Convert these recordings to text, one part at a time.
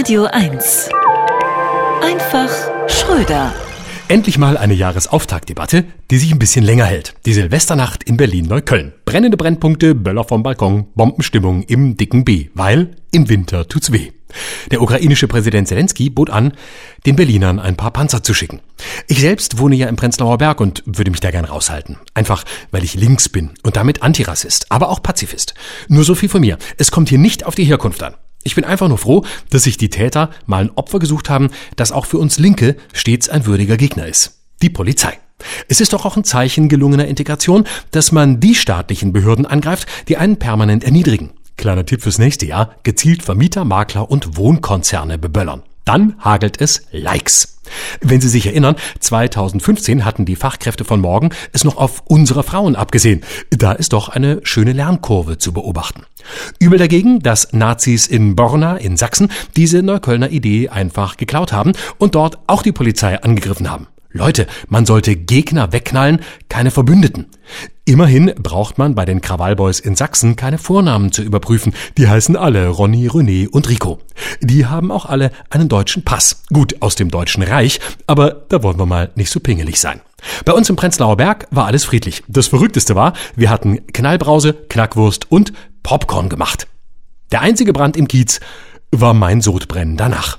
Radio 1. Einfach Schröder. Endlich mal eine Jahresauftaktdebatte, die sich ein bisschen länger hält. Die Silvesternacht in Berlin-Neukölln. Brennende Brennpunkte, Böller vom Balkon, Bombenstimmung im dicken B, weil im Winter tut's weh. Der ukrainische Präsident Zelensky bot an, den Berlinern ein paar Panzer zu schicken. Ich selbst wohne ja im Prenzlauer Berg und würde mich da gern raushalten. Einfach, weil ich links bin und damit Antirassist, aber auch Pazifist. Nur so viel von mir. Es kommt hier nicht auf die Herkunft an. Ich bin einfach nur froh, dass sich die Täter mal ein Opfer gesucht haben, das auch für uns Linke stets ein würdiger Gegner ist. Die Polizei. Es ist doch auch ein Zeichen gelungener Integration, dass man die staatlichen Behörden angreift, die einen permanent erniedrigen. Kleiner Tipp fürs nächste Jahr, gezielt Vermieter, Makler und Wohnkonzerne beböllern. Dann hagelt es Likes. Wenn Sie sich erinnern, 2015 hatten die Fachkräfte von morgen es noch auf unsere Frauen abgesehen. Da ist doch eine schöne Lernkurve zu beobachten. Übel dagegen, dass Nazis in Borna in Sachsen diese Neuköllner Idee einfach geklaut haben und dort auch die Polizei angegriffen haben. Leute, man sollte Gegner wegknallen, keine Verbündeten. Immerhin braucht man bei den Krawallboys in Sachsen keine Vornamen zu überprüfen. Die heißen alle Ronny, René und Rico. Die haben auch alle einen deutschen Pass. Gut, aus dem Deutschen Reich, aber da wollen wir mal nicht so pingelig sein. Bei uns im Prenzlauer Berg war alles friedlich. Das Verrückteste war, wir hatten Knallbrause, Knackwurst und Popcorn gemacht. Der einzige Brand im Kiez war mein Sodbrennen danach.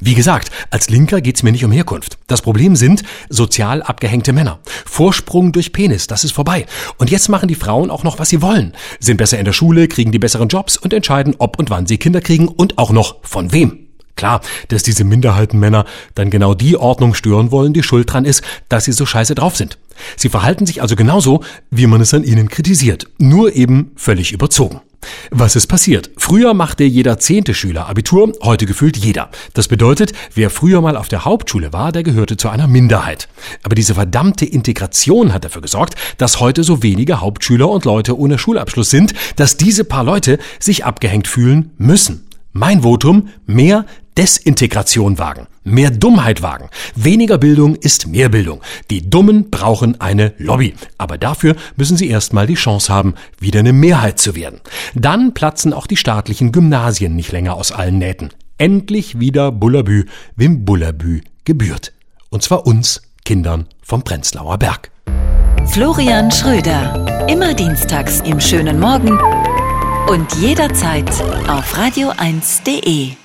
Wie gesagt, als Linker geht's mir nicht um Herkunft. Das Problem sind sozial abgehängte Männer. Vorsprung durch Penis, das ist vorbei. Und jetzt machen die Frauen auch noch, was sie wollen. Sind besser in der Schule, kriegen die besseren Jobs und entscheiden, ob und wann sie Kinder kriegen und auch noch von wem. Klar, dass diese Minderheitenmänner dann genau die Ordnung stören wollen, die schuld dran ist, dass sie so scheiße drauf sind. Sie verhalten sich also genauso, wie man es an ihnen kritisiert, nur eben völlig überzogen. Was ist passiert? Früher machte jeder zehnte Schüler Abitur, heute gefühlt jeder. Das bedeutet, wer früher mal auf der Hauptschule war, der gehörte zu einer Minderheit. Aber diese verdammte Integration hat dafür gesorgt, dass heute so wenige Hauptschüler und Leute ohne Schulabschluss sind, dass diese paar Leute sich abgehängt fühlen müssen. Mein Votum, mehr Desintegration wagen, mehr Dummheit wagen. Weniger Bildung ist mehr Bildung. Die Dummen brauchen eine Lobby. Aber dafür müssen sie erstmal die Chance haben, wieder eine Mehrheit zu werden. Dann platzen auch die staatlichen Gymnasien nicht länger aus allen Nähten. Endlich wieder Bullabü, wem Bullabü gebührt. Und zwar uns, Kindern vom Prenzlauer Berg. Florian Schröder. Immer dienstags im schönen Morgen und jederzeit auf radio1.de.